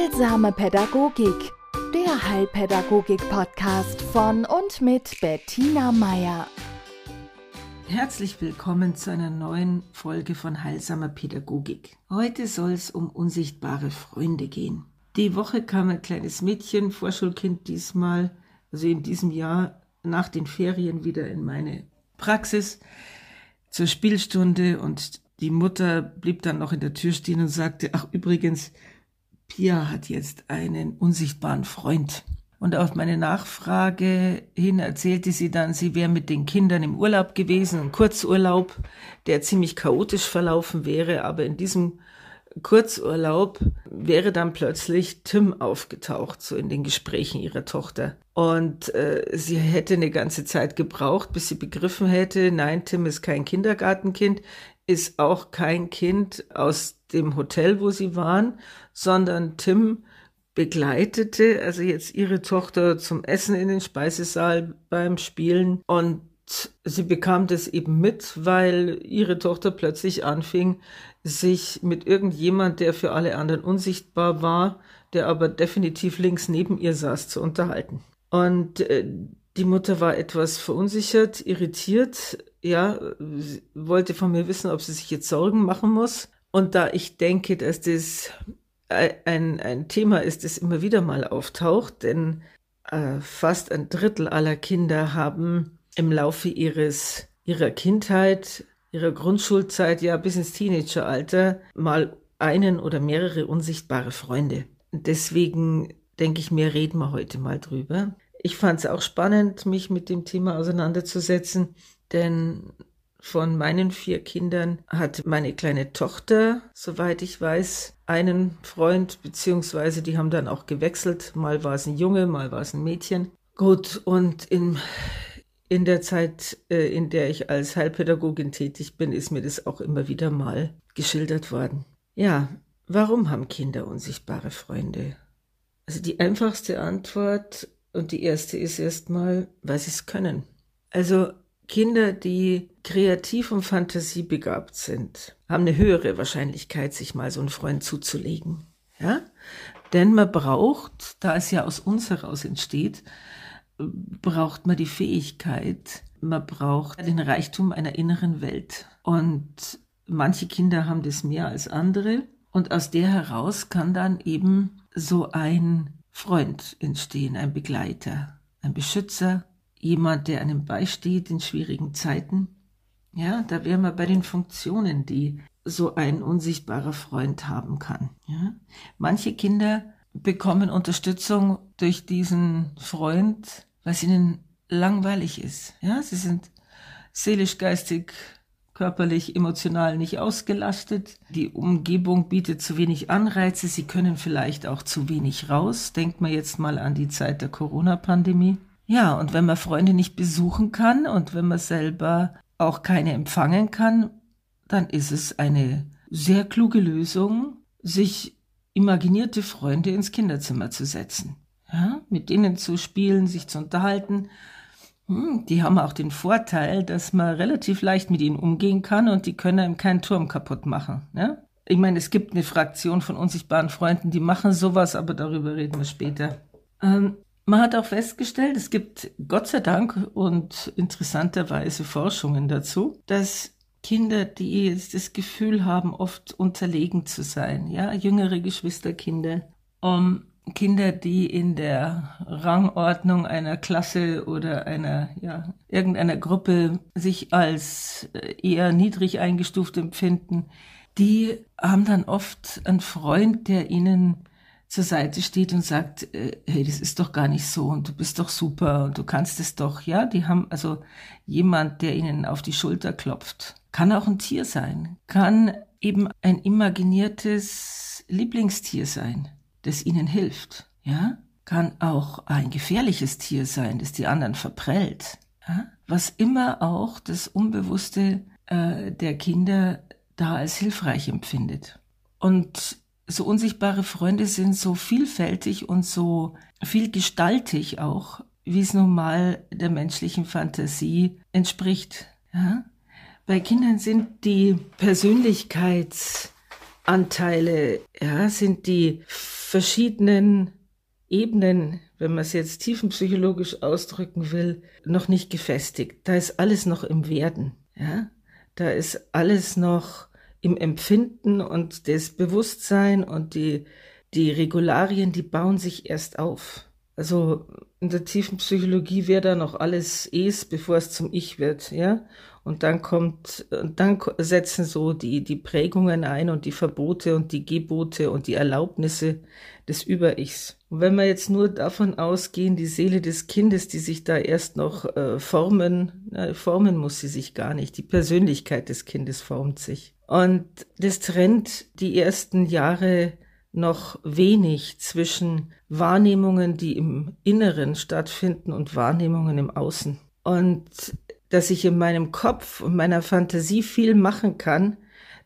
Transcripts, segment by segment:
Heilsame Pädagogik, der Heilpädagogik-Podcast von und mit Bettina Meier. Herzlich willkommen zu einer neuen Folge von Heilsamer Pädagogik. Heute soll es um unsichtbare Freunde gehen. Die Woche kam ein kleines Mädchen, Vorschulkind diesmal, also in diesem Jahr nach den Ferien wieder in meine Praxis zur Spielstunde und die Mutter blieb dann noch in der Tür stehen und sagte, ach übrigens, Pia hat jetzt einen unsichtbaren Freund. Und auf meine Nachfrage hin erzählte sie dann, sie wäre mit den Kindern im Urlaub gewesen, ein Kurzurlaub, der ziemlich chaotisch verlaufen wäre, aber in diesem Kurzurlaub wäre dann plötzlich Tim aufgetaucht, so in den Gesprächen ihrer Tochter. Und äh, sie hätte eine ganze Zeit gebraucht, bis sie begriffen hätte, nein, Tim ist kein Kindergartenkind, ist auch kein Kind aus dem Hotel, wo sie waren, sondern Tim begleitete also jetzt ihre Tochter zum Essen in den Speisesaal beim Spielen und sie bekam das eben mit, weil ihre Tochter plötzlich anfing, sich mit irgendjemand, der für alle anderen unsichtbar war, der aber definitiv links neben ihr saß, zu unterhalten. Und äh, die Mutter war etwas verunsichert, irritiert, ja, wollte von mir wissen, ob sie sich jetzt Sorgen machen muss. Und da ich denke, dass das ein, ein Thema ist, das immer wieder mal auftaucht, denn äh, fast ein Drittel aller Kinder haben im Laufe ihres, ihrer Kindheit, ihrer Grundschulzeit, ja bis ins Teenageralter mal einen oder mehrere unsichtbare Freunde. Deswegen denke ich mir, reden wir heute mal drüber. Ich fand es auch spannend, mich mit dem Thema auseinanderzusetzen, denn von meinen vier Kindern hat meine kleine Tochter, soweit ich weiß, einen Freund, beziehungsweise die haben dann auch gewechselt. Mal war es ein Junge, mal war es ein Mädchen. Gut, und in, in der Zeit, äh, in der ich als Heilpädagogin tätig bin, ist mir das auch immer wieder mal geschildert worden. Ja, warum haben Kinder unsichtbare Freunde? Also die einfachste Antwort und die erste ist erstmal, weil sie es können. Also Kinder, die kreativ und fantasiebegabt sind, haben eine höhere Wahrscheinlichkeit, sich mal so einen Freund zuzulegen. Ja? Denn man braucht, da es ja aus uns heraus entsteht, braucht man die Fähigkeit, man braucht den Reichtum einer inneren Welt. Und manche Kinder haben das mehr als andere. Und aus der heraus kann dann eben so ein Freund entstehen, ein Begleiter, ein Beschützer, jemand, der einem beisteht in schwierigen Zeiten. Ja, da wären wir bei den Funktionen, die so ein unsichtbarer Freund haben kann. Ja? Manche Kinder bekommen Unterstützung durch diesen Freund, weil es ihnen langweilig ist. Ja, sie sind seelisch, geistig, körperlich, emotional nicht ausgelastet. Die Umgebung bietet zu wenig Anreize. Sie können vielleicht auch zu wenig raus. Denkt man jetzt mal an die Zeit der Corona-Pandemie. Ja, und wenn man Freunde nicht besuchen kann und wenn man selber auch keine empfangen kann, dann ist es eine sehr kluge Lösung, sich imaginierte Freunde ins Kinderzimmer zu setzen. Ja, mit denen zu spielen, sich zu unterhalten. Hm, die haben auch den Vorteil, dass man relativ leicht mit ihnen umgehen kann und die können einem keinen Turm kaputt machen. Ja? Ich meine, es gibt eine Fraktion von unsichtbaren Freunden, die machen sowas, aber darüber reden wir später. Ähm, man hat auch festgestellt, es gibt Gott sei Dank und interessanterweise Forschungen dazu, dass Kinder, die jetzt das Gefühl haben, oft unterlegen zu sein, ja, jüngere Geschwisterkinder, um Kinder, die in der Rangordnung einer Klasse oder einer, ja, irgendeiner Gruppe sich als äh, eher niedrig eingestuft empfinden, die haben dann oft einen Freund, der ihnen zur Seite steht und sagt, äh, hey, das ist doch gar nicht so und du bist doch super und du kannst es doch, ja, die haben also jemand, der ihnen auf die Schulter klopft. Kann auch ein Tier sein, kann eben ein imaginiertes Lieblingstier sein, das ihnen hilft, ja, kann auch ein gefährliches Tier sein, das die anderen verprellt, ja? was immer auch das Unbewusste äh, der Kinder da als hilfreich empfindet. Und so unsichtbare Freunde sind so vielfältig und so vielgestaltig auch, wie es nun mal der menschlichen Fantasie entspricht. Ja? Bei Kindern sind die Persönlichkeitsanteile, ja, sind die verschiedenen Ebenen, wenn man es jetzt tiefenpsychologisch ausdrücken will, noch nicht gefestigt. Da ist alles noch im Werden. Ja? Da ist alles noch im Empfinden und das Bewusstsein und die, die Regularien, die bauen sich erst auf. Also in der tiefen Psychologie wäre da noch alles Es, bevor es zum Ich wird, ja. Und dann kommt, dann setzen so die, die Prägungen ein und die Verbote und die Gebote und die Erlaubnisse des Über-Ichs. Und wenn wir jetzt nur davon ausgehen, die Seele des Kindes, die sich da erst noch äh, formen, na, formen muss sie sich gar nicht. Die Persönlichkeit des Kindes formt sich. Und das trennt die ersten Jahre noch wenig zwischen Wahrnehmungen, die im Inneren stattfinden und Wahrnehmungen im Außen. Und dass ich in meinem Kopf und meiner Fantasie viel machen kann,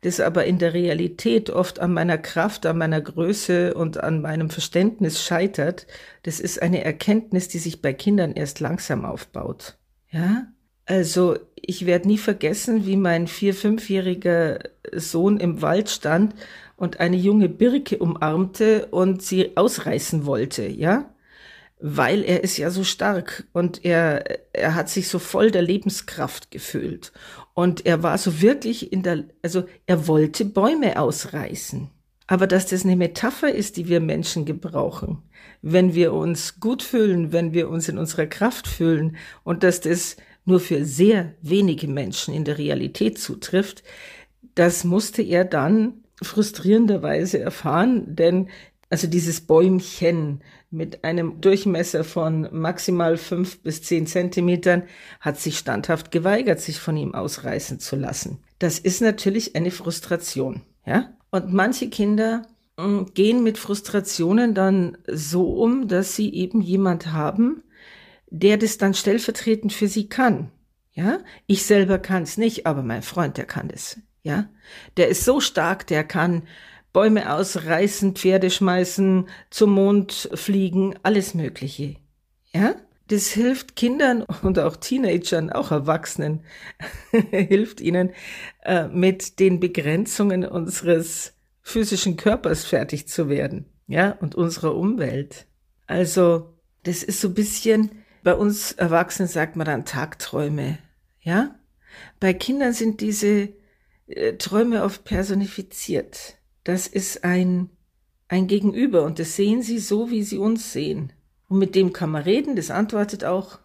das aber in der Realität oft an meiner Kraft, an meiner Größe und an meinem Verständnis scheitert, das ist eine Erkenntnis, die sich bei Kindern erst langsam aufbaut. Ja? Also ich werde nie vergessen, wie mein vier-, fünfjähriger Sohn im Wald stand und eine junge Birke umarmte und sie ausreißen wollte, ja? Weil er ist ja so stark und er, er hat sich so voll der Lebenskraft gefühlt. Und er war so wirklich in der, also er wollte Bäume ausreißen. Aber dass das eine Metapher ist, die wir Menschen gebrauchen, wenn wir uns gut fühlen, wenn wir uns in unserer Kraft fühlen und dass das nur für sehr wenige Menschen in der Realität zutrifft, das musste er dann frustrierenderweise erfahren, denn also dieses Bäumchen mit einem Durchmesser von maximal fünf bis zehn Zentimetern hat sich standhaft geweigert, sich von ihm ausreißen zu lassen. Das ist natürlich eine Frustration, ja? Und manche Kinder hm, gehen mit Frustrationen dann so um, dass sie eben jemand haben, der das dann stellvertretend für sie kann. Ja, ich selber kann es nicht, aber mein Freund, der kann das. Ja, der ist so stark, der kann Bäume ausreißen, Pferde schmeißen, zum Mond fliegen, alles Mögliche. Ja, das hilft Kindern und auch Teenagern, auch Erwachsenen, hilft ihnen äh, mit den Begrenzungen unseres physischen Körpers fertig zu werden. Ja, und unserer Umwelt. Also, das ist so ein bisschen, bei uns Erwachsenen sagt man dann Tagträume. Ja, bei Kindern sind diese äh, Träume oft personifiziert. Das ist ein, ein Gegenüber und das sehen sie so, wie sie uns sehen. Und mit dem kann man reden, das antwortet auch.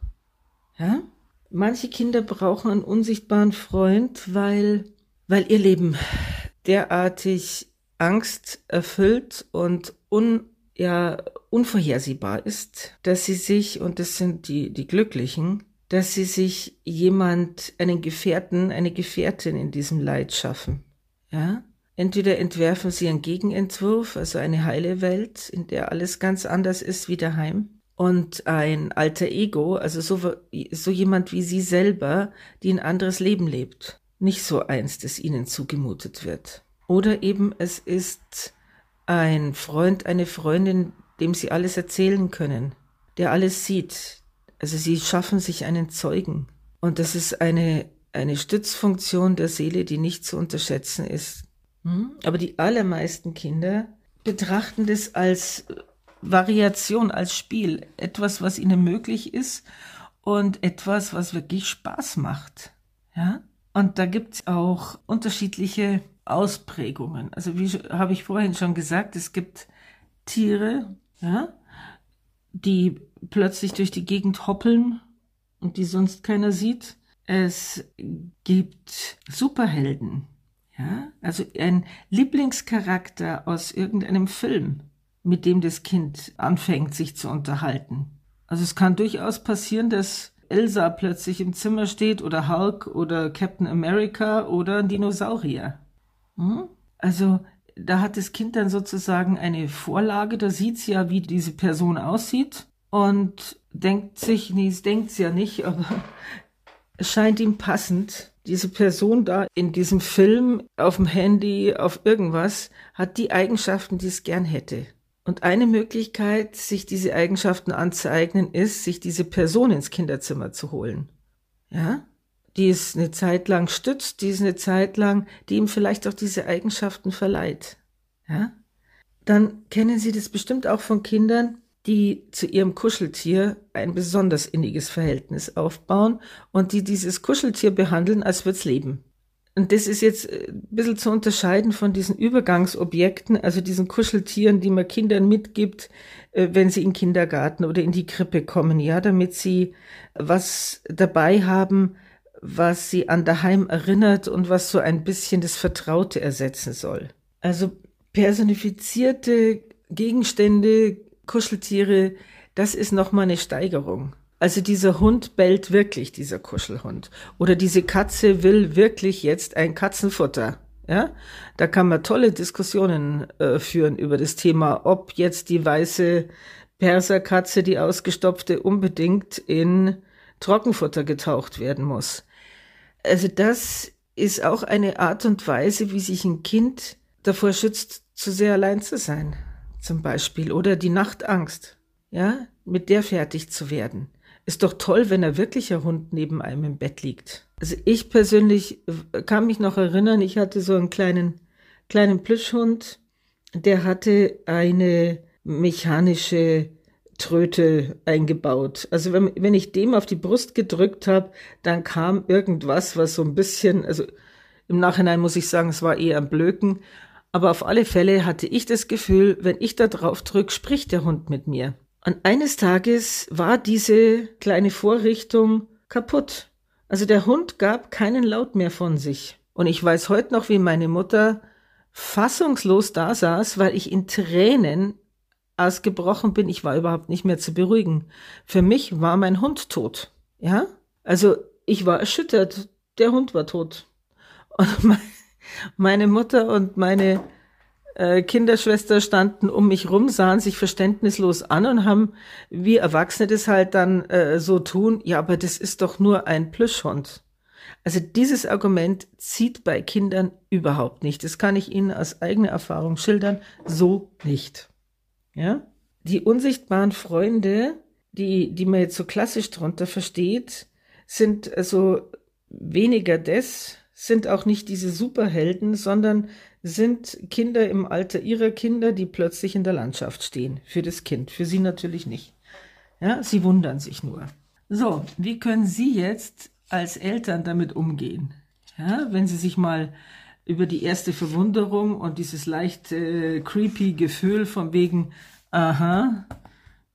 Ja? Manche Kinder brauchen einen unsichtbaren Freund, weil, weil ihr Leben derartig Angst erfüllt und un, ja, unvorhersehbar ist, dass sie sich, und das sind die, die Glücklichen, dass sie sich jemand, einen Gefährten, eine Gefährtin in diesem Leid schaffen. Ja? Entweder entwerfen sie einen Gegenentwurf, also eine heile Welt, in der alles ganz anders ist wie daheim, und ein alter Ego, also so, so jemand wie sie selber, die ein anderes Leben lebt, nicht so eins, das ihnen zugemutet wird. Oder eben es ist ein Freund, eine Freundin, dem sie alles erzählen können, der alles sieht, also sie schaffen sich einen Zeugen. Und das ist eine, eine Stützfunktion der Seele, die nicht zu unterschätzen ist. Hm? Aber die allermeisten Kinder betrachten das als Variation, als Spiel. Etwas, was ihnen möglich ist und etwas, was wirklich Spaß macht. Ja? Und da gibt's auch unterschiedliche Ausprägungen. Also wie habe ich vorhin schon gesagt, es gibt Tiere, ja, die plötzlich durch die Gegend hoppeln und die sonst keiner sieht. Es gibt Superhelden, ja, also ein Lieblingscharakter aus irgendeinem Film, mit dem das Kind anfängt, sich zu unterhalten. Also es kann durchaus passieren, dass Elsa plötzlich im Zimmer steht oder Hulk oder Captain America oder ein Dinosaurier. Hm? Also da hat das Kind dann sozusagen eine Vorlage, da sieht's ja, wie diese Person aussieht und denkt sich, nee, es denkt's ja nicht, aber es scheint ihm passend. Diese Person da in diesem Film, auf dem Handy, auf irgendwas, hat die Eigenschaften, die es gern hätte. Und eine Möglichkeit, sich diese Eigenschaften anzueignen, ist, sich diese Person ins Kinderzimmer zu holen. Ja? Die es eine Zeit lang stützt, die es eine Zeit lang, die ihm vielleicht auch diese Eigenschaften verleiht. Ja? dann kennen Sie das bestimmt auch von Kindern, die zu ihrem Kuscheltier ein besonders inniges Verhältnis aufbauen und die dieses Kuscheltier behandeln, als würde es leben. Und das ist jetzt äh, ein bisschen zu unterscheiden von diesen Übergangsobjekten, also diesen Kuscheltieren, die man Kindern mitgibt, äh, wenn sie in den Kindergarten oder in die Krippe kommen, ja, damit sie was dabei haben, was sie an daheim erinnert und was so ein bisschen das Vertraute ersetzen soll. Also personifizierte Gegenstände, Kuscheltiere, das ist nochmal eine Steigerung. Also dieser Hund bellt wirklich, dieser Kuschelhund. Oder diese Katze will wirklich jetzt ein Katzenfutter. Ja, da kann man tolle Diskussionen äh, führen über das Thema, ob jetzt die weiße Perserkatze, die ausgestopfte, unbedingt in Trockenfutter getaucht werden muss. Also das ist auch eine Art und Weise, wie sich ein Kind davor schützt, zu sehr allein zu sein, zum Beispiel. Oder die Nachtangst, ja, mit der fertig zu werden. Ist doch toll, wenn ein wirklicher Hund neben einem im Bett liegt. Also ich persönlich kann mich noch erinnern, ich hatte so einen kleinen, kleinen Plüschhund, der hatte eine mechanische Tröte eingebaut. Also wenn, wenn ich dem auf die Brust gedrückt habe, dann kam irgendwas, was so ein bisschen, also im Nachhinein muss ich sagen, es war eher ein Blöken, aber auf alle Fälle hatte ich das Gefühl, wenn ich da drauf drücke, spricht der Hund mit mir. Und eines Tages war diese kleine Vorrichtung kaputt. Also der Hund gab keinen Laut mehr von sich. Und ich weiß heute noch, wie meine Mutter fassungslos da saß, weil ich in Tränen ausgebrochen bin. Ich war überhaupt nicht mehr zu beruhigen. Für mich war mein Hund tot. Ja? Also ich war erschüttert. Der Hund war tot. Und meine Mutter und meine äh, Kinderschwester standen um mich rum, sahen sich verständnislos an und haben, wie Erwachsene das halt dann äh, so tun, ja, aber das ist doch nur ein Plüschhund. Also dieses Argument zieht bei Kindern überhaupt nicht. Das kann ich Ihnen aus eigener Erfahrung schildern, so nicht. Ja? Die unsichtbaren Freunde, die, die man jetzt so klassisch drunter versteht, sind also weniger des, sind auch nicht diese Superhelden, sondern sind Kinder im Alter ihrer Kinder, die plötzlich in der Landschaft stehen. Für das Kind, für sie natürlich nicht. Ja, sie wundern sich nur. So, wie können Sie jetzt als Eltern damit umgehen? Ja, wenn Sie sich mal über die erste Verwunderung und dieses leicht äh, creepy Gefühl von wegen, aha,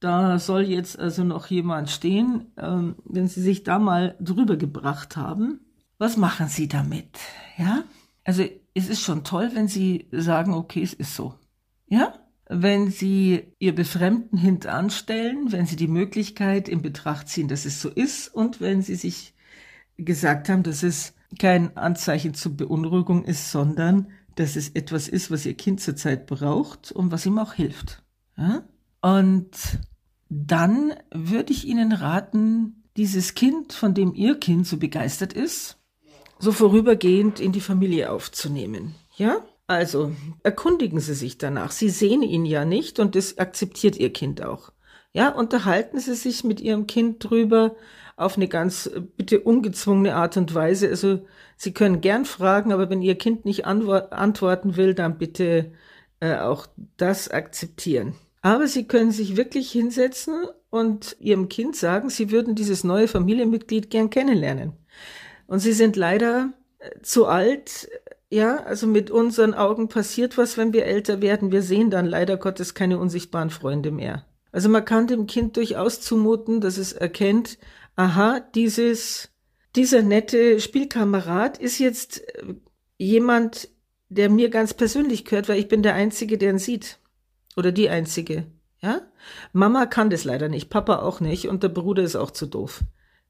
da soll jetzt also noch jemand stehen, ähm, wenn Sie sich da mal drüber gebracht haben, was machen Sie damit? Ja? Also es ist schon toll, wenn Sie sagen, okay, es ist so. Ja? Wenn Sie Ihr Befremden hintanstellen, wenn Sie die Möglichkeit in Betracht ziehen, dass es so ist und wenn Sie sich gesagt haben, dass es kein Anzeichen zur Beunruhigung ist, sondern dass es etwas ist, was Ihr Kind zurzeit braucht und was ihm auch hilft. Ja? Und dann würde ich Ihnen raten, dieses Kind, von dem Ihr Kind so begeistert ist, so vorübergehend in die Familie aufzunehmen. Ja? Also, erkundigen Sie sich danach. Sie sehen ihn ja nicht und das akzeptiert Ihr Kind auch. Ja, unterhalten Sie sich mit Ihrem Kind drüber auf eine ganz bitte ungezwungene Art und Weise. Also, Sie können gern fragen, aber wenn Ihr Kind nicht antworten will, dann bitte äh, auch das akzeptieren. Aber Sie können sich wirklich hinsetzen und Ihrem Kind sagen, Sie würden dieses neue Familienmitglied gern kennenlernen. Und sie sind leider äh, zu alt. Ja, also mit unseren Augen passiert was, wenn wir älter werden. Wir sehen dann leider Gottes keine unsichtbaren Freunde mehr. Also man kann dem Kind durchaus zumuten, dass es erkennt, aha, dieses, dieser nette Spielkamerad ist jetzt äh, jemand, der mir ganz persönlich gehört, weil ich bin der Einzige, der ihn sieht. Oder die Einzige. Ja? Mama kann das leider nicht, Papa auch nicht und der Bruder ist auch zu doof.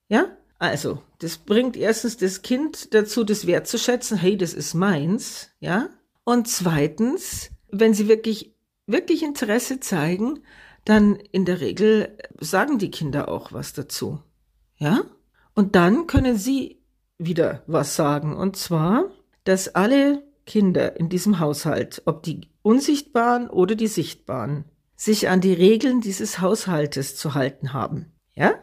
Ja? Also, das bringt erstens das Kind dazu, das wertzuschätzen, hey, das ist meins, ja. Und zweitens, wenn sie wirklich, wirklich Interesse zeigen, dann in der Regel sagen die Kinder auch was dazu, ja. Und dann können sie wieder was sagen. Und zwar, dass alle Kinder in diesem Haushalt, ob die unsichtbaren oder die sichtbaren, sich an die Regeln dieses Haushaltes zu halten haben. Ja?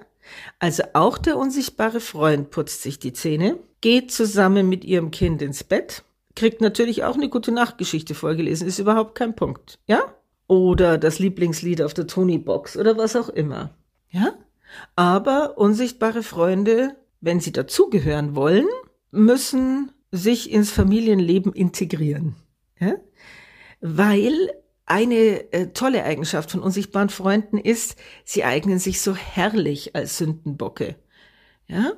Also auch der unsichtbare Freund putzt sich die Zähne, geht zusammen mit ihrem Kind ins Bett, kriegt natürlich auch eine gute Nachtgeschichte vorgelesen, ist überhaupt kein Punkt, ja? oder das Lieblingslied auf der Tony-Box oder was auch immer. Ja? Aber unsichtbare Freunde, wenn sie dazugehören wollen, müssen sich ins Familienleben integrieren. Ja? Weil eine äh, tolle Eigenschaft von unsichtbaren Freunden ist, sie eignen sich so herrlich als Sündenbocke. Ja?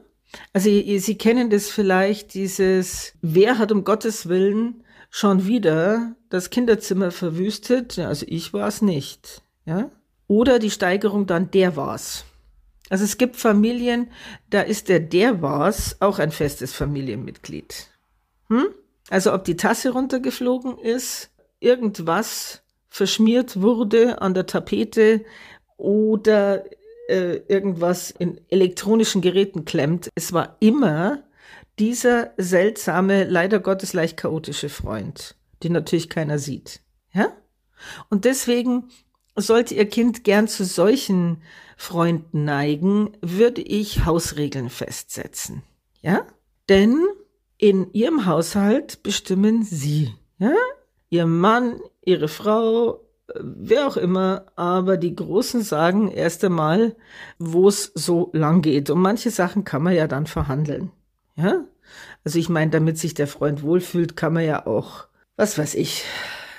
Also Sie kennen das vielleicht, dieses, wer hat um Gottes Willen schon wieder das Kinderzimmer verwüstet? Ja, also ich war es nicht. Ja? Oder die Steigerung dann, der war's. Also es gibt Familien, da ist der der war's auch ein festes Familienmitglied. Hm? Also ob die Tasse runtergeflogen ist, irgendwas verschmiert wurde an der Tapete oder äh, irgendwas in elektronischen Geräten klemmt. Es war immer dieser seltsame, leider Gottes leicht chaotische Freund, den natürlich keiner sieht. Ja? Und deswegen sollte Ihr Kind gern zu solchen Freunden neigen, würde ich Hausregeln festsetzen. Ja? Denn in Ihrem Haushalt bestimmen Sie. Ja? Ihr Mann, Ihre Frau, wer auch immer, aber die Großen sagen erst einmal, wo es so lang geht. Und manche Sachen kann man ja dann verhandeln. Ja? Also ich meine, damit sich der Freund wohlfühlt, kann man ja auch, was weiß ich,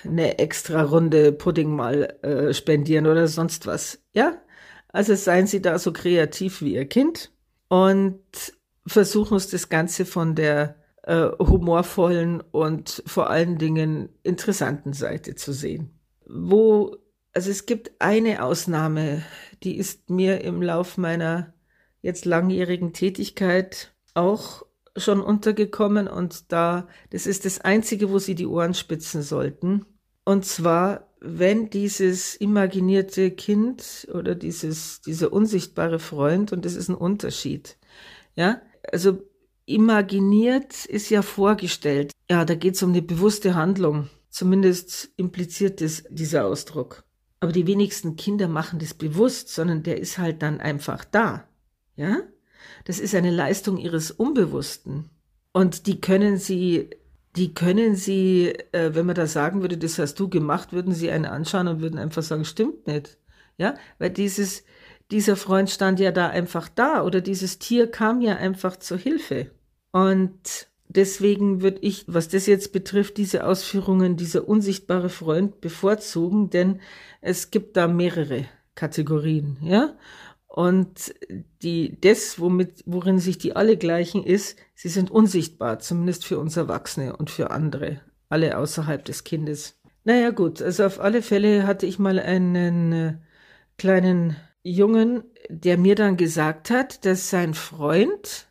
eine extra Runde Pudding mal äh, spendieren oder sonst was. Ja? Also seien Sie da so kreativ wie Ihr Kind und versuchen uns das Ganze von der äh, humorvollen und vor allen Dingen interessanten Seite zu sehen wo, also es gibt eine Ausnahme, die ist mir im Lauf meiner jetzt langjährigen Tätigkeit auch schon untergekommen und da, das ist das einzige, wo Sie die Ohren spitzen sollten. Und zwar, wenn dieses imaginierte Kind oder dieses, dieser unsichtbare Freund, und das ist ein Unterschied, ja, also imaginiert ist ja vorgestellt. Ja, da geht es um eine bewusste Handlung. Zumindest impliziert es dieser Ausdruck. Aber die wenigsten Kinder machen das bewusst, sondern der ist halt dann einfach da. Ja? Das ist eine Leistung ihres Unbewussten. Und die können sie, die können sie, äh, wenn man da sagen würde, das hast du gemacht, würden sie einen anschauen und würden einfach sagen, stimmt nicht. Ja? Weil dieses, dieser Freund stand ja da einfach da oder dieses Tier kam ja einfach zur Hilfe. Und Deswegen würde ich, was das jetzt betrifft, diese Ausführungen, dieser unsichtbare Freund bevorzugen, denn es gibt da mehrere Kategorien, ja. Und die, das, womit, worin sich die alle gleichen, ist, sie sind unsichtbar, zumindest für uns Erwachsene und für andere, alle außerhalb des Kindes. Naja, gut, also auf alle Fälle hatte ich mal einen äh, kleinen Jungen, der mir dann gesagt hat, dass sein Freund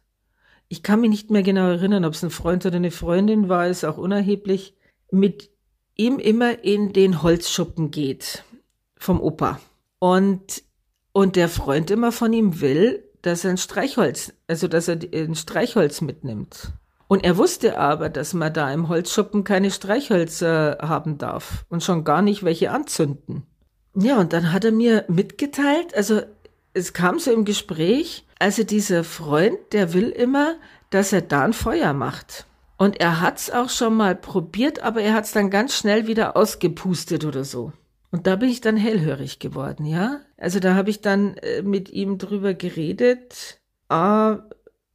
ich kann mich nicht mehr genau erinnern, ob es ein Freund oder eine Freundin war, ist auch unerheblich, mit ihm immer in den Holzschuppen geht vom Opa. Und, und der Freund immer von ihm will, dass er ein Streichholz, also dass er ein Streichholz mitnimmt. Und er wusste aber, dass man da im Holzschuppen keine Streichhölzer haben darf und schon gar nicht welche anzünden. Ja, und dann hat er mir mitgeteilt, also es kam so im Gespräch, also dieser Freund, der will immer, dass er da ein Feuer macht. Und er hat's auch schon mal probiert, aber er hat's dann ganz schnell wieder ausgepustet oder so. Und da bin ich dann hellhörig geworden, ja. Also da habe ich dann äh, mit ihm drüber geredet, ah,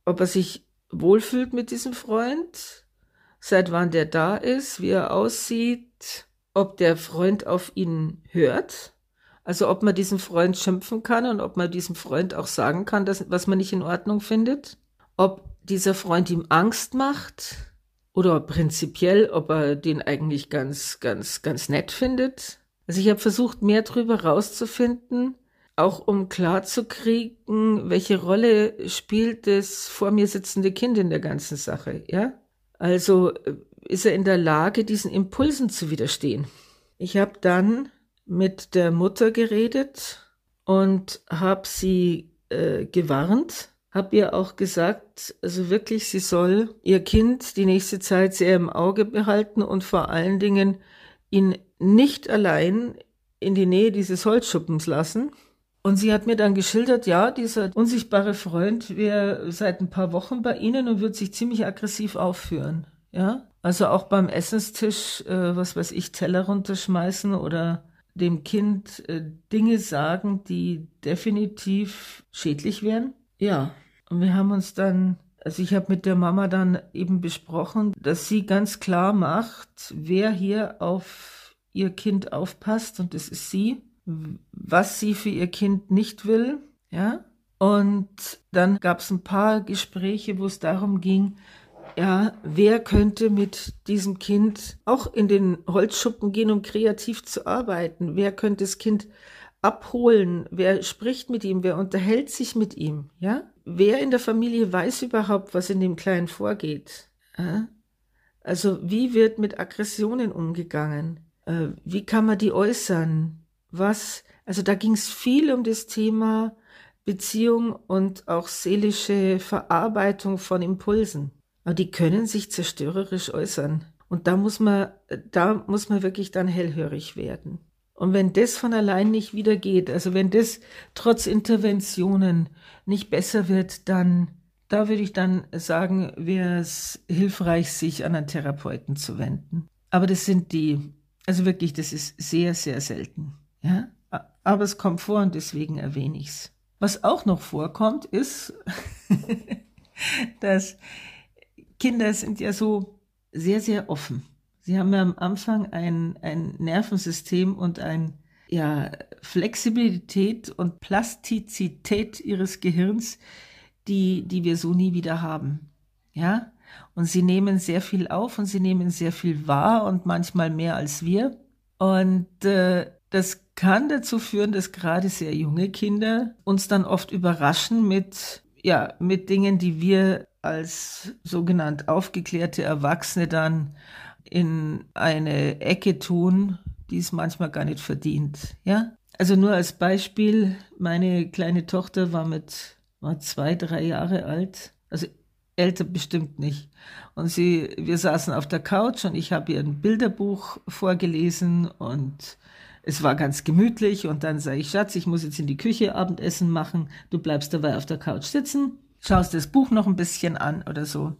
ob er sich wohlfühlt mit diesem Freund, seit wann der da ist, wie er aussieht, ob der Freund auf ihn hört also ob man diesen Freund schimpfen kann und ob man diesem Freund auch sagen kann, dass, was man nicht in Ordnung findet. Ob dieser Freund ihm Angst macht oder prinzipiell, ob er den eigentlich ganz, ganz, ganz nett findet. Also ich habe versucht, mehr darüber rauszufinden, auch um klarzukriegen, welche Rolle spielt das vor mir sitzende Kind in der ganzen Sache, ja? Also äh, ist er in der Lage, diesen Impulsen zu widerstehen. Ich habe dann mit der Mutter geredet und habe sie äh, gewarnt, habe ihr auch gesagt, also wirklich, sie soll ihr Kind die nächste Zeit sehr im Auge behalten und vor allen Dingen ihn nicht allein in die Nähe dieses Holzschuppens lassen. Und sie hat mir dann geschildert, ja, dieser unsichtbare Freund wäre seit ein paar Wochen bei ihnen und wird sich ziemlich aggressiv aufführen. Ja, also auch beim Essenstisch, äh, was weiß ich, Teller runterschmeißen oder dem Kind äh, Dinge sagen, die definitiv schädlich wären. Ja, und wir haben uns dann, also ich habe mit der Mama dann eben besprochen, dass sie ganz klar macht, wer hier auf ihr Kind aufpasst und das ist sie, was sie für ihr Kind nicht will, ja. Und dann gab es ein paar Gespräche, wo es darum ging, ja, wer könnte mit diesem Kind auch in den Holzschuppen gehen, um kreativ zu arbeiten? Wer könnte das Kind abholen? Wer spricht mit ihm? Wer unterhält sich mit ihm? Ja? Wer in der Familie weiß überhaupt, was in dem Kleinen vorgeht? Ja? Also, wie wird mit Aggressionen umgegangen? Äh, wie kann man die äußern? Was? Also, da ging es viel um das Thema Beziehung und auch seelische Verarbeitung von Impulsen. Aber die können sich zerstörerisch äußern. Und da muss man, da muss man wirklich dann hellhörig werden. Und wenn das von allein nicht wieder geht, also wenn das trotz Interventionen nicht besser wird, dann, da würde ich dann sagen, wäre es hilfreich, sich an einen Therapeuten zu wenden. Aber das sind die, also wirklich, das ist sehr, sehr selten. Ja? Aber es kommt vor und deswegen erwähne ich es. Was auch noch vorkommt, ist, dass Kinder sind ja so sehr, sehr offen. Sie haben ja am Anfang ein, ein Nervensystem und ein, ja, Flexibilität und Plastizität ihres Gehirns, die, die wir so nie wieder haben. Ja? Und sie nehmen sehr viel auf und sie nehmen sehr viel wahr und manchmal mehr als wir. Und äh, das kann dazu führen, dass gerade sehr junge Kinder uns dann oft überraschen mit, ja, mit Dingen, die wir als sogenannt aufgeklärte Erwachsene dann in eine Ecke tun, die es manchmal gar nicht verdient. Ja? Also nur als Beispiel, meine kleine Tochter war mit war zwei, drei Jahre alt, also älter bestimmt nicht. Und sie, wir saßen auf der Couch und ich habe ihr ein Bilderbuch vorgelesen und es war ganz gemütlich und dann sage ich, Schatz, ich muss jetzt in die Küche Abendessen machen, du bleibst dabei auf der Couch sitzen schaust das Buch noch ein bisschen an oder so.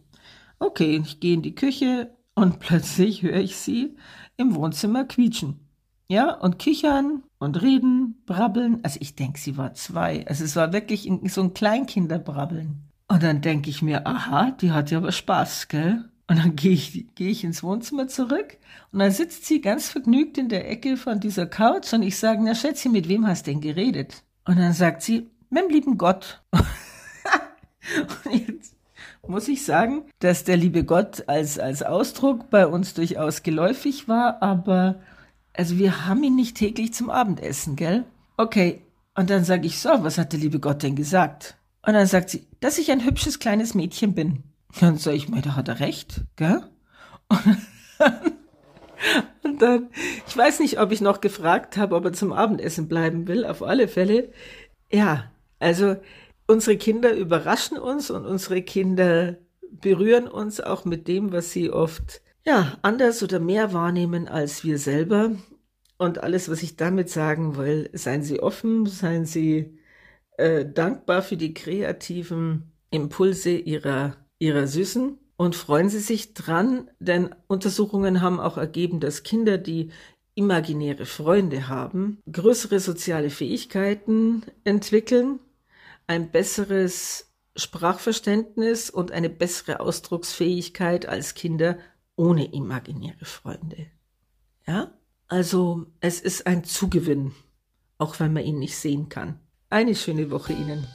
Okay, ich gehe in die Küche und plötzlich höre ich sie im Wohnzimmer quietschen. Ja, und kichern und reden, brabbeln. Also ich denke, sie war zwei. Also es war wirklich so ein Kleinkinderbrabbeln. Und dann denke ich mir, aha, die hat ja aber Spaß, gell? Und dann gehe ich, geh ich ins Wohnzimmer zurück und dann sitzt sie ganz vergnügt in der Ecke von dieser Couch und ich sage, na Schätzchen, mit wem hast du denn geredet? Und dann sagt sie, mit dem lieben Gott. Und jetzt muss ich sagen, dass der liebe Gott als, als Ausdruck bei uns durchaus geläufig war, aber also wir haben ihn nicht täglich zum Abendessen, gell? Okay, und dann sage ich so, was hat der liebe Gott denn gesagt? Und dann sagt sie, dass ich ein hübsches kleines Mädchen bin. Dann sage ich mir, da hat er recht, gell? Und dann, und dann, ich weiß nicht, ob ich noch gefragt habe, ob er zum Abendessen bleiben will, auf alle Fälle. Ja, also unsere Kinder überraschen uns und unsere Kinder berühren uns auch mit dem, was sie oft ja anders oder mehr wahrnehmen als wir selber. Und alles, was ich damit sagen will, seien Sie offen, seien Sie äh, dankbar für die kreativen Impulse Ihrer, Ihrer Süßen und freuen Sie sich dran, denn Untersuchungen haben auch ergeben, dass Kinder, die imaginäre Freunde haben, größere soziale Fähigkeiten entwickeln ein besseres Sprachverständnis und eine bessere Ausdrucksfähigkeit als Kinder ohne imaginäre Freunde. Ja? Also es ist ein Zugewinn, auch wenn man ihn nicht sehen kann. Eine schöne Woche Ihnen.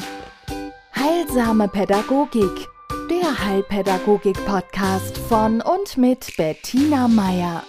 Heilsame Pädagogik, der Heilpädagogik-Podcast von und mit Bettina Meier.